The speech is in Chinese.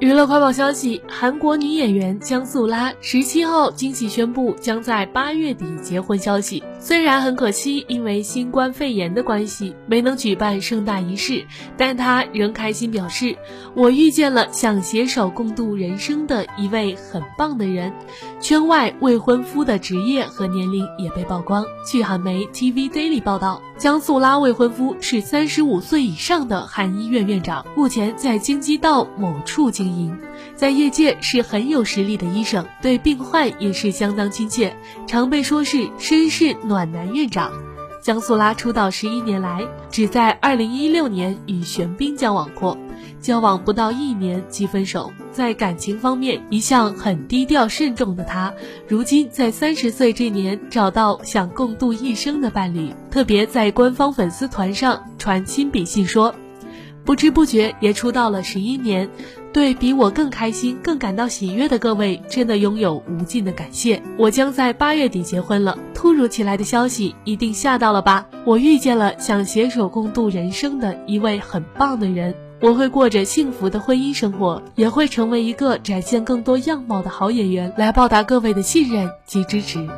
娱乐快报消息：韩国女演员姜素拉十七号惊喜宣布将在八月底结婚消息。虽然很可惜，因为新冠肺炎的关系没能举办盛大仪式，但她仍开心表示：“我遇见了想携手共度人生的一位很棒的人。”圈外未婚夫的职业和年龄也被曝光。据韩媒 TV Daily 报道，姜素拉未婚夫是三十五岁以上的韩医院院长，目前在京畿道某处经。在业界是很有实力的医生，对病患也是相当亲切，常被说是绅士暖男院长。江素拉出道十一年来，只在二零一六年与玄彬交往过，交往不到一年即分手。在感情方面一向很低调慎重的他，如今在三十岁这年找到想共度一生的伴侣，特别在官方粉丝团上传亲笔信说。不知不觉也出道了十一年，对比我更开心、更感到喜悦的各位，真的拥有无尽的感谢。我将在八月底结婚了，突如其来的消息一定吓到了吧？我遇见了想携手共度人生的一位很棒的人，我会过着幸福的婚姻生活，也会成为一个展现更多样貌的好演员，来报答各位的信任及支持。